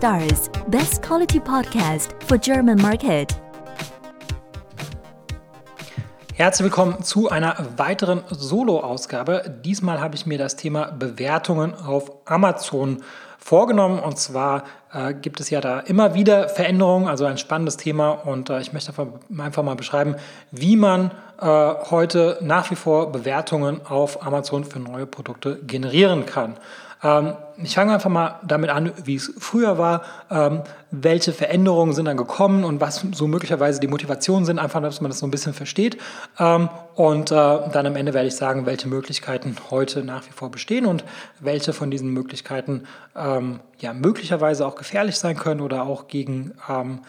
Stars, best quality podcast for German market. Herzlich willkommen zu einer weiteren Solo-Ausgabe. Diesmal habe ich mir das Thema Bewertungen auf Amazon vorgenommen. Und zwar äh, gibt es ja da immer wieder Veränderungen, also ein spannendes Thema. Und äh, ich möchte einfach mal beschreiben, wie man äh, heute nach wie vor Bewertungen auf Amazon für neue Produkte generieren kann. Ähm, ich fange einfach mal damit an, wie es früher war, ähm, welche Veränderungen sind dann gekommen und was so möglicherweise die Motivationen sind, einfach, dass man das so ein bisschen versteht. Ähm, und äh, dann am Ende werde ich sagen, welche Möglichkeiten heute nach wie vor bestehen und welche von diesen Möglichkeiten ähm, ja möglicherweise auch gefährlich sein können oder auch gegen ähm, äh,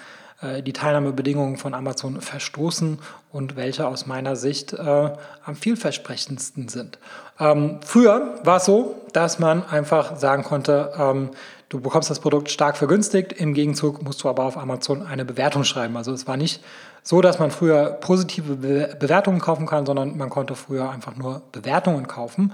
die Teilnahmebedingungen von Amazon verstoßen und welche aus meiner Sicht äh, am vielversprechendsten sind. Ähm, früher war es so, dass man einfach sagen konnte, ähm, du bekommst das Produkt stark vergünstigt, im Gegenzug musst du aber auf Amazon eine Bewertung schreiben. Also es war nicht so, dass man früher positive Be Bewertungen kaufen kann, sondern man konnte früher einfach nur Bewertungen kaufen.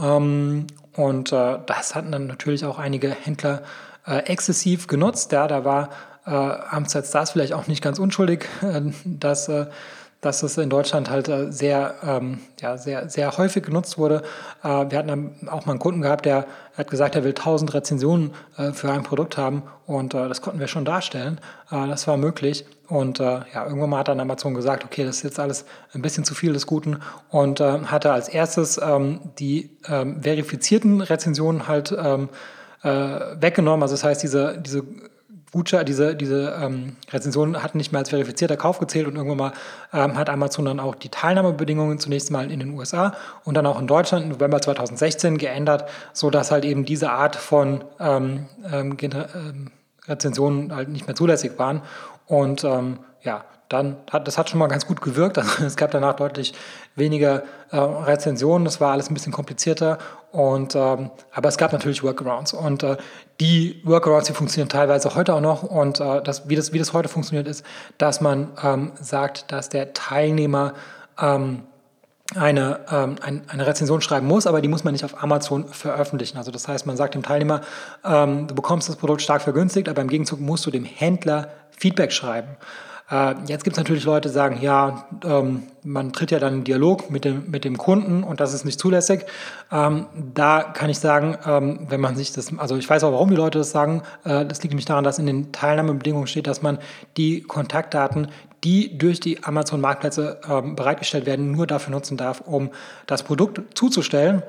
Ähm, und äh, das hatten dann natürlich auch einige Händler äh, exzessiv genutzt. Ja, da war äh, Amtszeit Stars vielleicht auch nicht ganz unschuldig, äh, dass, äh, dass es in Deutschland halt äh, sehr, ähm, ja, sehr, sehr häufig genutzt wurde. Äh, wir hatten auch mal einen Kunden gehabt, der hat gesagt, er will 1000 Rezensionen äh, für ein Produkt haben und das konnten wir schon darstellen. das war möglich. Und ja, irgendwann mal hat dann Amazon gesagt, okay, das ist jetzt alles ein bisschen zu viel des Guten und hatte als erstes ähm, die ähm, verifizierten Rezensionen halt ähm, weggenommen. Also das heißt, diese, diese Gutschein, diese, diese ähm, Rezension hat nicht mehr als verifizierter Kauf gezählt und irgendwann mal ähm, hat Amazon dann auch die Teilnahmebedingungen zunächst mal in den USA und dann auch in Deutschland im November 2016 geändert, sodass halt eben diese Art von ähm, ähm, ähm, Rezensionen halt nicht mehr zulässig waren. Und ähm, ja, dann hat das hat schon mal ganz gut gewirkt. Also es gab danach deutlich weniger äh, Rezensionen, das war alles ein bisschen komplizierter. Und, ähm, aber es gab natürlich Workarounds. Und äh, die Workarounds, die funktionieren teilweise heute auch noch. Und äh, das, wie, das, wie das heute funktioniert, ist, dass man ähm, sagt, dass der Teilnehmer ähm, eine, ähm, ein, eine Rezension schreiben muss, aber die muss man nicht auf Amazon veröffentlichen. Also das heißt, man sagt dem Teilnehmer, ähm, du bekommst das Produkt stark vergünstigt, aber im Gegenzug musst du dem Händler Feedback schreiben. Äh, jetzt gibt es natürlich Leute, die sagen, ja, ähm, man tritt ja dann in Dialog mit dem, mit dem Kunden und das ist nicht zulässig. Ähm, da kann ich sagen, ähm, wenn man sich das, also ich weiß auch, warum die Leute das sagen, äh, das liegt nämlich daran, dass in den Teilnahmebedingungen steht, dass man die Kontaktdaten, die durch die Amazon Marktplätze ähm, bereitgestellt werden, nur dafür nutzen darf, um das Produkt zuzustellen.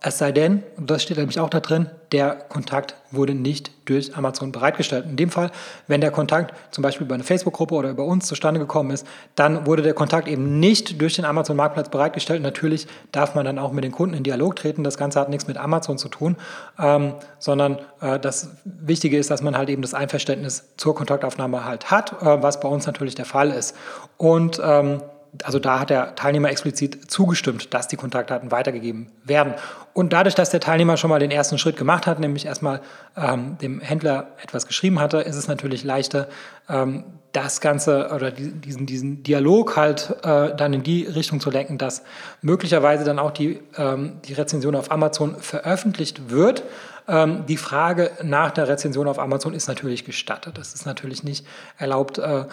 Es sei denn, und das steht nämlich auch da drin, der Kontakt wurde nicht durch Amazon bereitgestellt. In dem Fall, wenn der Kontakt zum Beispiel über eine Facebook-Gruppe oder über uns zustande gekommen ist, dann wurde der Kontakt eben nicht durch den Amazon-Marktplatz bereitgestellt. Natürlich darf man dann auch mit den Kunden in Dialog treten. Das Ganze hat nichts mit Amazon zu tun, ähm, sondern äh, das Wichtige ist, dass man halt eben das Einverständnis zur Kontaktaufnahme halt hat, äh, was bei uns natürlich der Fall ist. Und ähm, also da hat der Teilnehmer explizit zugestimmt, dass die Kontaktdaten weitergegeben werden. Und dadurch, dass der Teilnehmer schon mal den ersten Schritt gemacht hat, nämlich erstmal ähm, dem Händler etwas geschrieben hatte, ist es natürlich leichter, ähm, das Ganze oder diesen, diesen Dialog halt äh, dann in die Richtung zu lenken, dass möglicherweise dann auch die, ähm, die Rezension auf Amazon veröffentlicht wird. Ähm, die Frage nach der Rezension auf Amazon ist natürlich gestattet. Das ist natürlich nicht erlaubt. Äh,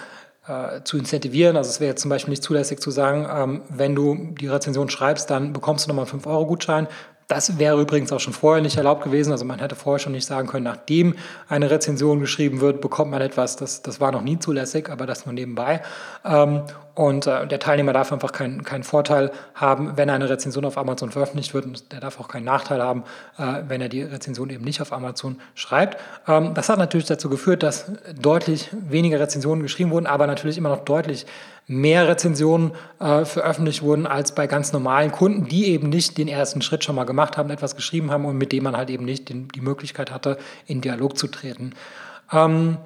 äh, zu incentivieren. Also es wäre jetzt zum Beispiel nicht zulässig zu sagen, ähm, wenn du die Rezension schreibst, dann bekommst du nochmal einen 5-Euro-Gutschein. Das wäre übrigens auch schon vorher nicht erlaubt gewesen. Also man hätte vorher schon nicht sagen können, nachdem eine Rezension geschrieben wird, bekommt man etwas. Das, das war noch nie zulässig, aber das nur nebenbei. Ähm, und äh, der Teilnehmer darf einfach keinen keinen Vorteil haben, wenn eine Rezension auf Amazon veröffentlicht wird. Und der darf auch keinen Nachteil haben, äh, wenn er die Rezension eben nicht auf Amazon schreibt. Ähm, das hat natürlich dazu geführt, dass deutlich weniger Rezensionen geschrieben wurden, aber natürlich immer noch deutlich mehr Rezensionen äh, veröffentlicht wurden als bei ganz normalen Kunden, die eben nicht den ersten Schritt schon mal gemacht haben, etwas geschrieben haben und mit dem man halt eben nicht den, die Möglichkeit hatte, in Dialog zu treten. Ähm,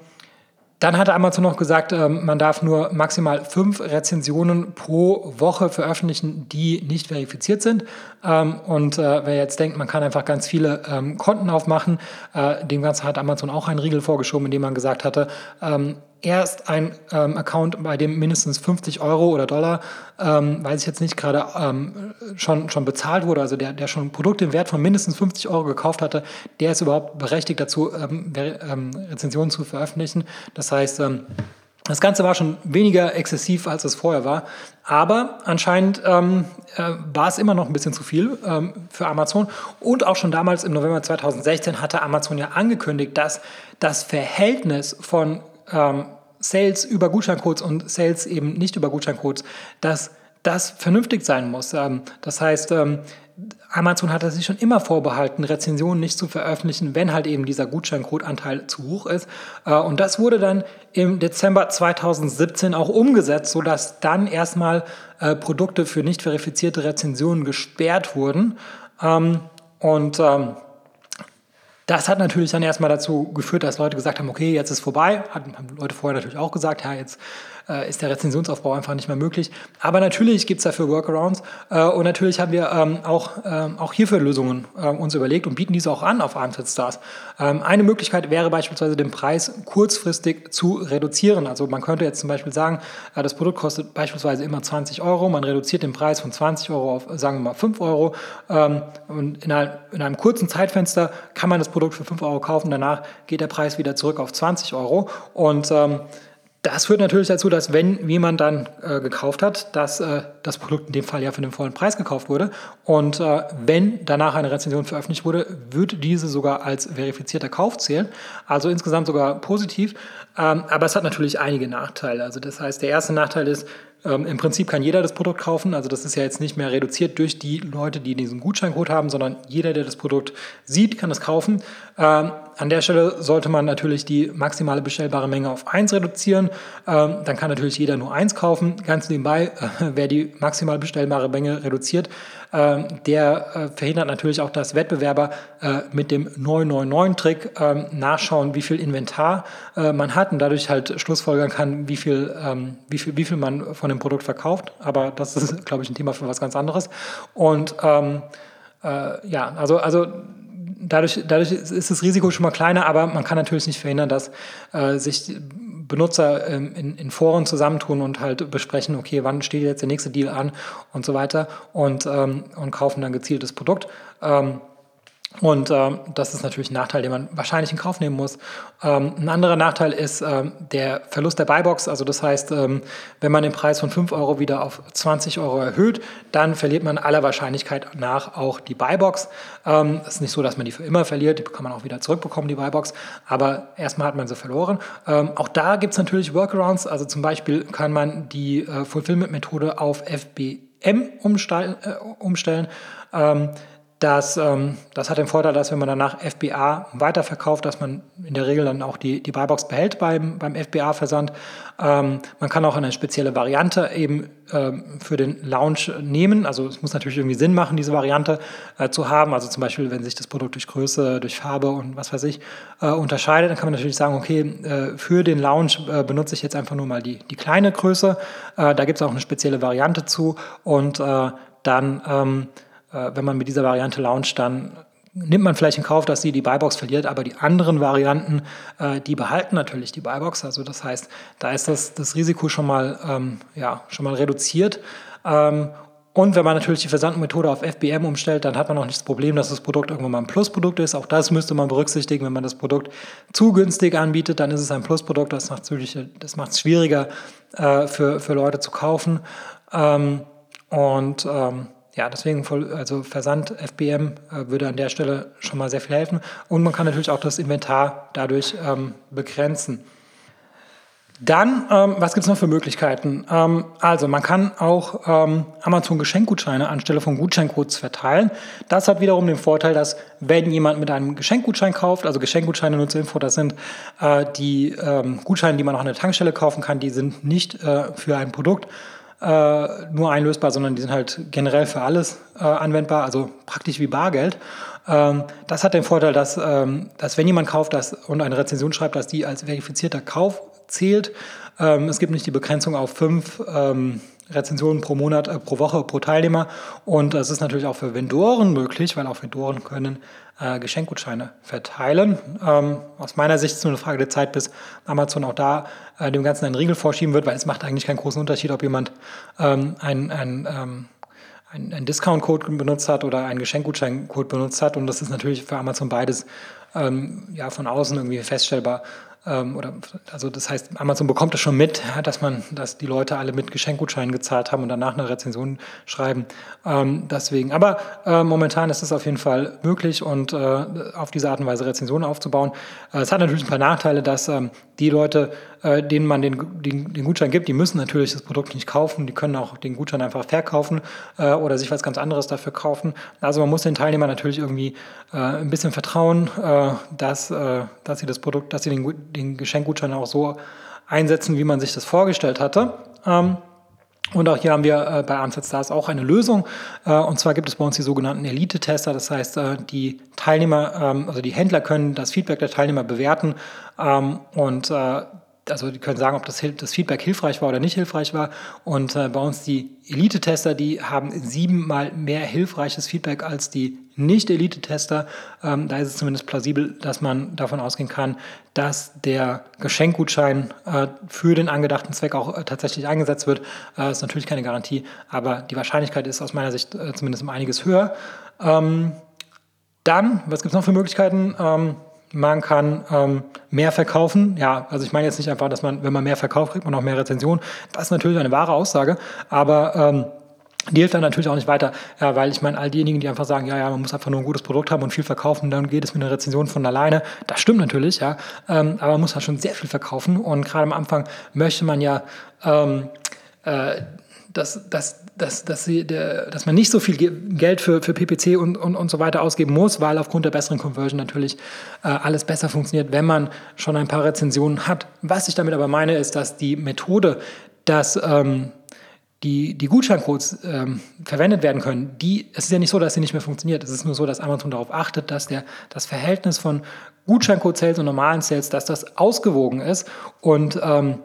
dann hatte Amazon noch gesagt, ähm, man darf nur maximal fünf Rezensionen pro Woche veröffentlichen, die nicht verifiziert sind. Ähm, und äh, wer jetzt denkt, man kann einfach ganz viele ähm, Konten aufmachen, äh, dem Ganzen hat Amazon auch einen Riegel vorgeschoben, indem man gesagt hatte, erst ein ähm, Account, bei dem mindestens 50 Euro oder Dollar, ähm, weiß ich jetzt nicht, gerade ähm, schon, schon bezahlt wurde, also der, der schon ein Produkt im Wert von mindestens 50 Euro gekauft hatte, der ist überhaupt berechtigt dazu, ähm, ähm, Rezensionen zu veröffentlichen. Das heißt, ähm, das Ganze war schon weniger exzessiv, als es vorher war. Aber anscheinend ähm, äh, war es immer noch ein bisschen zu viel ähm, für Amazon. Und auch schon damals im November 2016 hatte Amazon ja angekündigt, dass das Verhältnis von ähm, Sales über Gutscheincodes und Sales eben nicht über Gutscheincodes, dass das vernünftig sein muss. Ähm, das heißt, ähm, Amazon hat sich schon immer vorbehalten, Rezensionen nicht zu veröffentlichen, wenn halt eben dieser Gutscheincode-Anteil zu hoch ist. Äh, und das wurde dann im Dezember 2017 auch umgesetzt, sodass dann erstmal äh, Produkte für nicht verifizierte Rezensionen gesperrt wurden. Ähm, und das hat natürlich dann erstmal dazu geführt, dass Leute gesagt haben, okay, jetzt ist vorbei. Haben Leute vorher natürlich auch gesagt, ja, jetzt äh, ist der Rezensionsaufbau einfach nicht mehr möglich. Aber natürlich gibt es dafür Workarounds äh, und natürlich haben wir ähm, auch, ähm, auch hierfür Lösungen äh, uns überlegt und bieten diese auch an auf Armstead Stars. Ähm, eine Möglichkeit wäre beispielsweise den Preis kurzfristig zu reduzieren. Also man könnte jetzt zum Beispiel sagen, äh, das Produkt kostet beispielsweise immer 20 Euro, man reduziert den Preis von 20 Euro auf, sagen wir mal, 5 Euro ähm, und in, einer, in einem kurzen Zeitfenster kann man das Produkt für 5 Euro kaufen, danach geht der Preis wieder zurück auf 20 Euro und ähm, das führt natürlich dazu, dass wenn jemand dann äh, gekauft hat, dass äh, das Produkt in dem Fall ja für den vollen Preis gekauft wurde und äh, wenn danach eine Rezension veröffentlicht wurde, wird diese sogar als verifizierter Kauf zählen. Also insgesamt sogar positiv. Ähm, aber es hat natürlich einige Nachteile. Also das heißt, der erste Nachteil ist, ähm, Im Prinzip kann jeder das Produkt kaufen. Also das ist ja jetzt nicht mehr reduziert durch die Leute, die diesen Gutscheincode haben, sondern jeder, der das Produkt sieht, kann es kaufen. Ähm, an der Stelle sollte man natürlich die maximale bestellbare Menge auf 1 reduzieren. Ähm, dann kann natürlich jeder nur 1 kaufen. Ganz nebenbei, äh, wer die maximal bestellbare Menge reduziert, ähm, der äh, verhindert natürlich auch, dass Wettbewerber äh, mit dem 999-Trick ähm, nachschauen, wie viel Inventar äh, man hat und dadurch halt schlussfolgern kann, wie viel, ähm, wie viel, wie viel man von dem Produkt verkauft. Aber das ist, glaube ich, ein Thema für was ganz anderes. Und ähm, äh, ja, also, also dadurch, dadurch ist das Risiko schon mal kleiner, aber man kann natürlich nicht verhindern, dass äh, sich Benutzer ähm, in, in, Foren zusammentun und halt besprechen, okay, wann steht jetzt der nächste Deal an und so weiter und, ähm, und kaufen dann gezieltes Produkt. Ähm, und ähm, das ist natürlich ein Nachteil, den man wahrscheinlich in Kauf nehmen muss. Ähm, ein anderer Nachteil ist ähm, der Verlust der Buybox. Also das heißt, ähm, wenn man den Preis von 5 Euro wieder auf 20 Euro erhöht, dann verliert man aller Wahrscheinlichkeit nach auch die Buybox. Ähm, es ist nicht so, dass man die für immer verliert, die kann man auch wieder zurückbekommen, die Buybox. Aber erstmal hat man sie verloren. Ähm, auch da gibt es natürlich Workarounds. Also zum Beispiel kann man die äh, Fulfillment-Methode auf FBM umstellen. Äh, umstellen. Das, ähm, das hat den Vorteil, dass wenn man danach FBA weiterverkauft, dass man in der Regel dann auch die, die Buybox behält beim, beim FBA-Versand. Ähm, man kann auch eine spezielle Variante eben ähm, für den Launch nehmen. Also es muss natürlich irgendwie Sinn machen, diese Variante äh, zu haben. Also zum Beispiel, wenn sich das Produkt durch Größe, durch Farbe und was weiß ich äh, unterscheidet, dann kann man natürlich sagen, okay, äh, für den Launch äh, benutze ich jetzt einfach nur mal die, die kleine Größe. Äh, da gibt es auch eine spezielle Variante zu und äh, dann ähm, äh, wenn man mit dieser Variante launcht, dann nimmt man vielleicht in Kauf, dass sie die Buybox verliert, aber die anderen Varianten, äh, die behalten natürlich die Buybox. Also das heißt, da ist das, das Risiko schon mal, ähm, ja, schon mal reduziert. Ähm, und wenn man natürlich die Versandmethode auf FBM umstellt, dann hat man auch nicht das Problem, dass das Produkt irgendwann mal ein Plusprodukt ist. Auch das müsste man berücksichtigen. Wenn man das Produkt zu günstig anbietet, dann ist es ein Plusprodukt. Das macht es schwieriger äh, für, für Leute zu kaufen. Ähm, und ähm, ja, deswegen also Versand FBM äh, würde an der Stelle schon mal sehr viel helfen. Und man kann natürlich auch das Inventar dadurch ähm, begrenzen. Dann, ähm, was gibt es noch für Möglichkeiten? Ähm, also man kann auch ähm, Amazon Geschenkgutscheine anstelle von Gutscheincodes verteilen. Das hat wiederum den Vorteil, dass wenn jemand mit einem Geschenkgutschein kauft, also Geschenkgutscheine nur zur Info, das sind äh, die ähm, Gutscheine, die man auch an der Tankstelle kaufen kann, die sind nicht äh, für ein Produkt, äh, nur einlösbar, sondern die sind halt generell für alles äh, anwendbar, also praktisch wie Bargeld. Ähm, das hat den Vorteil, dass, ähm, dass wenn jemand kauft das und eine Rezension schreibt, dass die als verifizierter Kauf zählt. Ähm, es gibt nicht die Begrenzung auf fünf ähm, Rezensionen pro Monat, äh, pro Woche, pro Teilnehmer. Und es ist natürlich auch für Vendoren möglich, weil auch Vendoren können äh, Geschenkgutscheine verteilen. Ähm, aus meiner Sicht ist es nur eine Frage der Zeit, bis Amazon auch da äh, dem Ganzen einen Riegel vorschieben wird, weil es macht eigentlich keinen großen Unterschied, ob jemand ähm, ein, ein ähm, einen Discount-Code benutzt hat oder einen Geschenkgutschein-Code benutzt hat. Und das ist natürlich für Amazon beides ähm, ja, von außen irgendwie feststellbar. Ähm, oder, also das heißt, Amazon bekommt es schon mit, dass man, dass die Leute alle mit Geschenkgutscheinen gezahlt haben und danach eine Rezension schreiben. Ähm, deswegen, aber äh, momentan ist es auf jeden Fall möglich und äh, auf diese Art und Weise Rezensionen aufzubauen. Äh, es hat natürlich ein paar Nachteile, dass ähm, die Leute, äh, denen man den, den, den, Gutschein gibt, die müssen natürlich das Produkt nicht kaufen, die können auch den Gutschein einfach verkaufen äh, oder sich was ganz anderes dafür kaufen. Also man muss den Teilnehmern natürlich irgendwie äh, ein bisschen vertrauen, dass, dass sie das Produkt, dass sie den, den Geschenkgutschein auch so einsetzen, wie man sich das vorgestellt hatte. Ähm, und auch hier haben wir äh, bei Ansatz Stars auch eine Lösung. Äh, und zwar gibt es bei uns die sogenannten Elite-Tester. Das heißt, äh, die Teilnehmer, ähm, also die Händler können das Feedback der Teilnehmer bewerten ähm, und also die können sagen, ob das, das, Feedback hilfreich war oder nicht hilfreich war. Und bei uns die Elite-Tester, die haben siebenmal mehr hilfreiches Feedback als die Nicht-Elite-Tester. Ähm, da ist es zumindest plausibel, dass man davon ausgehen kann, dass der Geschenkgutschein äh, für den angedachten Zweck auch äh, tatsächlich eingesetzt wird. Äh, ist natürlich keine Garantie, aber die Wahrscheinlichkeit ist aus meiner Sicht äh, zumindest um einiges höher. Ähm, dann, was gibt es noch für Möglichkeiten? Ähm, man kann ähm, mehr verkaufen. Ja, also ich meine jetzt nicht einfach, dass man, wenn man mehr verkauft, kriegt man auch mehr Rezensionen. Das ist natürlich eine wahre Aussage, aber ähm, die hilft dann natürlich auch nicht weiter, ja, weil ich meine, all diejenigen, die einfach sagen, ja, ja, man muss einfach nur ein gutes Produkt haben und viel verkaufen, dann geht es mit einer Rezension von alleine. Das stimmt natürlich, ja, ähm, aber man muss halt schon sehr viel verkaufen und gerade am Anfang möchte man ja ähm, äh, dass, dass, dass, dass, sie, der, dass man nicht so viel Geld für, für PPC und, und, und so weiter ausgeben muss, weil aufgrund der besseren Conversion natürlich äh, alles besser funktioniert, wenn man schon ein paar Rezensionen hat. Was ich damit aber meine, ist, dass die Methode, dass ähm, die, die Gutscheincodes ähm, verwendet werden können, die, es ist ja nicht so, dass sie nicht mehr funktioniert. Es ist nur so, dass Amazon darauf achtet, dass der, das Verhältnis von Gutscheincode-Sales und normalen Sales, dass das ausgewogen ist. Und ähm,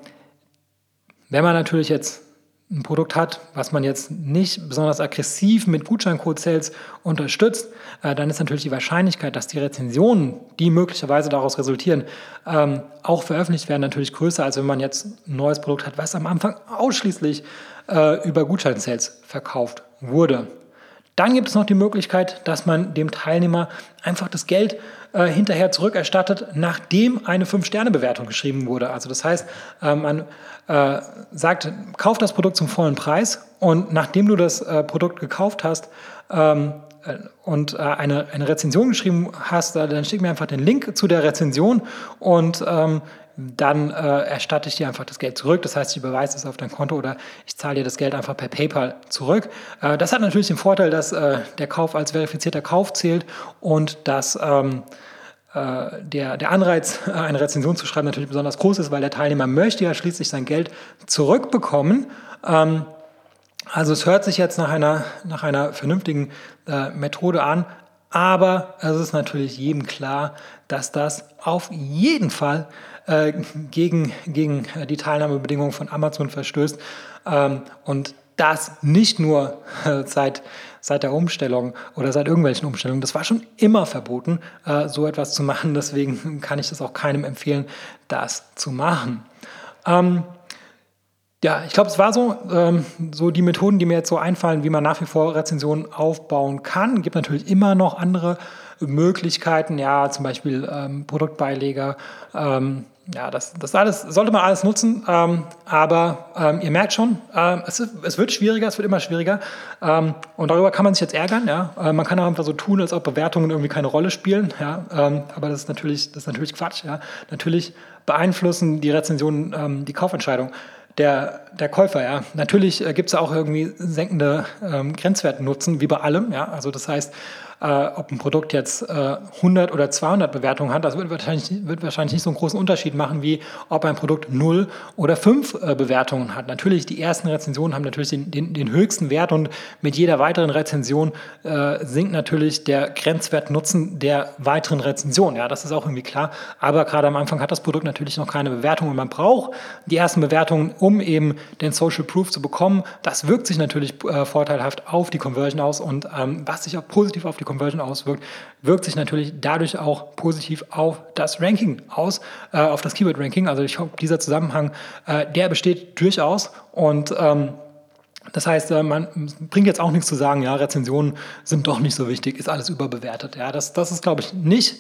wenn man natürlich jetzt ein Produkt hat, was man jetzt nicht besonders aggressiv mit Gutscheincode-Sales unterstützt, äh, dann ist natürlich die Wahrscheinlichkeit, dass die Rezensionen, die möglicherweise daraus resultieren, ähm, auch veröffentlicht werden, natürlich größer, als wenn man jetzt ein neues Produkt hat, was am Anfang ausschließlich äh, über Gutscheinsales verkauft wurde. Dann gibt es noch die Möglichkeit, dass man dem Teilnehmer einfach das Geld äh, hinterher zurückerstattet, nachdem eine 5-Sterne-Bewertung geschrieben wurde. Also das heißt, äh, man äh, sagt, kauf das Produkt zum vollen Preis und nachdem du das äh, Produkt gekauft hast ähm, äh, und äh, eine, eine Rezension geschrieben hast, dann schick mir einfach den Link zu der Rezension und ähm, dann äh, erstatte ich dir einfach das Geld zurück. Das heißt, ich überweise es auf dein Konto oder ich zahle dir das Geld einfach per PayPal zurück. Äh, das hat natürlich den Vorteil, dass äh, der Kauf als verifizierter Kauf zählt und dass ähm, äh, der, der Anreiz, eine Rezension zu schreiben, natürlich besonders groß ist, weil der Teilnehmer möchte ja schließlich sein Geld zurückbekommen. Ähm, also es hört sich jetzt nach einer, nach einer vernünftigen äh, Methode an, aber es ist natürlich jedem klar, dass das auf jeden Fall äh, gegen, gegen die Teilnahmebedingungen von Amazon verstößt. Ähm, und das nicht nur äh, seit, seit der Umstellung oder seit irgendwelchen Umstellungen. Das war schon immer verboten, äh, so etwas zu machen. Deswegen kann ich das auch keinem empfehlen, das zu machen. Ähm, ja, ich glaube, es war so, ähm, so die Methoden, die mir jetzt so einfallen, wie man nach wie vor Rezensionen aufbauen kann. Es gibt natürlich immer noch andere Möglichkeiten, ja, zum Beispiel ähm, Produktbeileger, ähm, ja, das, das alles sollte man alles nutzen, ähm, aber ähm, ihr merkt schon, ähm, es, es, wird schwieriger, es wird immer schwieriger und darüber kann man sich jetzt ärgern. Ja? Äh, man kann auch einfach so tun, als ob Bewertungen irgendwie keine Rolle spielen, ja? Aber das ist natürlich, das ist natürlich Quatsch. Ja? Natürlich beeinflussen die Rezensionen die Kaufentscheidung der, der Käufer. Ja? Natürlich äh, gibt es auch irgendwie senkende Grenzwertnutzen, wie bei allem. Ja? Also das heißt, äh, ob ein Produkt jetzt äh, 100 oder 200 Bewertungen hat. Das wird wahrscheinlich, wird wahrscheinlich nicht so einen großen Unterschied machen, wie ob ein Produkt 0 oder 5 äh, Bewertungen hat. Natürlich, die ersten Rezensionen haben natürlich den, den, den höchsten Wert und mit jeder weiteren Rezension äh, sinkt natürlich der Grenzwert Nutzen der weiteren Rezension. Ja, das ist auch irgendwie klar. Aber gerade am Anfang hat das Produkt natürlich noch keine Bewertung und man braucht die ersten Bewertungen, um eben den Social Proof zu bekommen. Das wirkt sich natürlich äh, vorteilhaft auf die Conversion aus und ähm, was sich auch positiv auf die Conversion auswirkt, wirkt sich natürlich dadurch auch positiv auf das Ranking aus, äh, auf das Keyword-Ranking. Also ich hoffe, dieser Zusammenhang, äh, der besteht durchaus und ähm, das heißt, äh, man bringt jetzt auch nichts zu sagen, ja, Rezensionen sind doch nicht so wichtig, ist alles überbewertet. Ja, das, das ist, glaube ich, nicht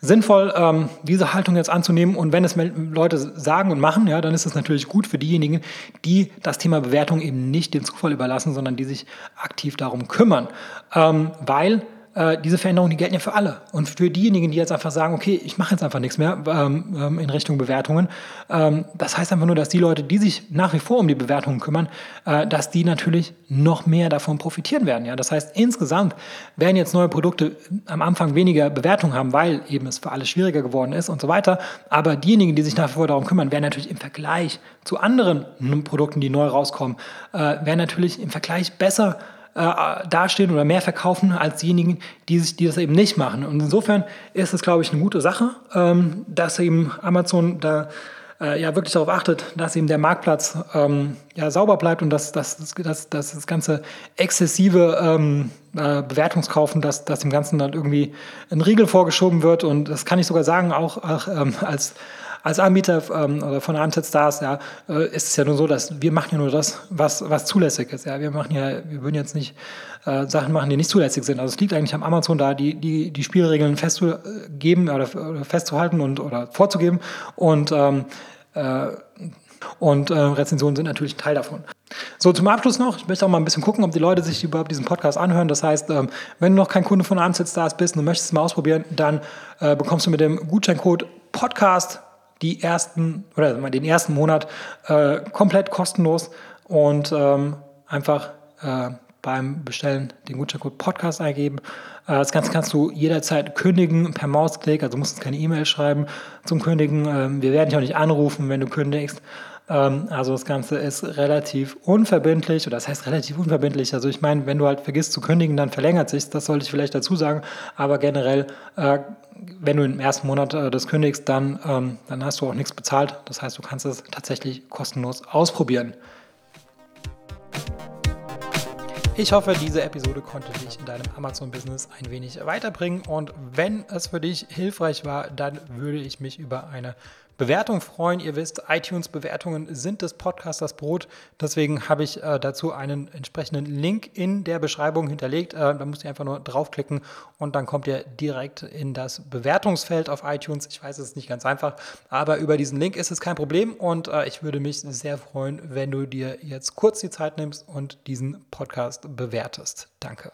sinnvoll, ähm, diese Haltung jetzt anzunehmen. Und wenn es Leute sagen und machen, ja, dann ist es natürlich gut für diejenigen, die das Thema Bewertung eben nicht dem Zufall überlassen, sondern die sich aktiv darum kümmern. Ähm, weil äh, diese Veränderungen, die gelten ja für alle. Und für diejenigen, die jetzt einfach sagen, okay, ich mache jetzt einfach nichts mehr ähm, ähm, in Richtung Bewertungen, ähm, das heißt einfach nur, dass die Leute, die sich nach wie vor um die Bewertungen kümmern, äh, dass die natürlich noch mehr davon profitieren werden. Ja? Das heißt, insgesamt werden jetzt neue Produkte am Anfang weniger Bewertungen haben, weil eben es für alle schwieriger geworden ist und so weiter. Aber diejenigen, die sich nach wie vor darum kümmern, werden natürlich im Vergleich zu anderen Produkten, die neu rauskommen, äh, werden natürlich im Vergleich besser äh, dastehen oder mehr verkaufen als diejenigen, die, sich, die das eben nicht machen. Und insofern ist es, glaube ich, eine gute Sache, ähm, dass eben Amazon da äh, ja wirklich darauf achtet, dass eben der Marktplatz ähm, ja, sauber bleibt und dass, dass, dass, dass das ganze exzessive ähm, äh, Bewertungskaufen, dass, dass dem Ganzen dann irgendwie ein Riegel vorgeschoben wird. Und das kann ich sogar sagen, auch, auch ähm, als als Anbieter ähm, oder von AMZ Stars ja, äh, ist es ja nur so, dass wir machen ja nur das, was, was zulässig ist. Ja. Wir machen ja, wir würden jetzt nicht äh, Sachen machen, die nicht zulässig sind. Also es liegt eigentlich am Amazon da, die, die, die Spielregeln festzugeben oder, oder festzuhalten und oder vorzugeben. Und ähm, äh, und äh, Rezensionen sind natürlich Teil davon. So, zum Abschluss noch, ich möchte auch mal ein bisschen gucken, ob die Leute sich überhaupt diesen Podcast anhören. Das heißt, ähm, wenn du noch kein Kunde von AMZ Stars bist und du möchtest es mal ausprobieren, dann äh, bekommst du mit dem Gutscheincode Podcast die ersten oder den ersten Monat äh, komplett kostenlos und ähm, einfach äh, beim Bestellen den Gutscheincode Podcast eingeben. Äh, das Ganze kannst du jederzeit kündigen per Mausklick, also musst du keine E-Mail schreiben zum Kündigen. Ähm, wir werden dich auch nicht anrufen, wenn du kündigst. Ähm, also das Ganze ist relativ unverbindlich, oder das heißt relativ unverbindlich. Also ich meine, wenn du halt vergisst zu kündigen, dann verlängert sich das sollte ich vielleicht dazu sagen. Aber generell äh, wenn du im ersten Monat äh, das kündigst, dann, ähm, dann hast du auch nichts bezahlt. Das heißt, du kannst es tatsächlich kostenlos ausprobieren. Ich hoffe, diese Episode konnte dich in deinem Amazon-Business ein wenig weiterbringen. Und wenn es für dich hilfreich war, dann würde ich mich über eine Bewertung freuen. Ihr wisst, iTunes-Bewertungen sind des Podcasters Brot. Deswegen habe ich äh, dazu einen entsprechenden Link in der Beschreibung hinterlegt. Äh, da müsst ihr einfach nur draufklicken und dann kommt ihr direkt in das Bewertungsfeld auf iTunes. Ich weiß, es ist nicht ganz einfach, aber über diesen Link ist es kein Problem und äh, ich würde mich sehr freuen, wenn du dir jetzt kurz die Zeit nimmst und diesen Podcast bewertest. Danke.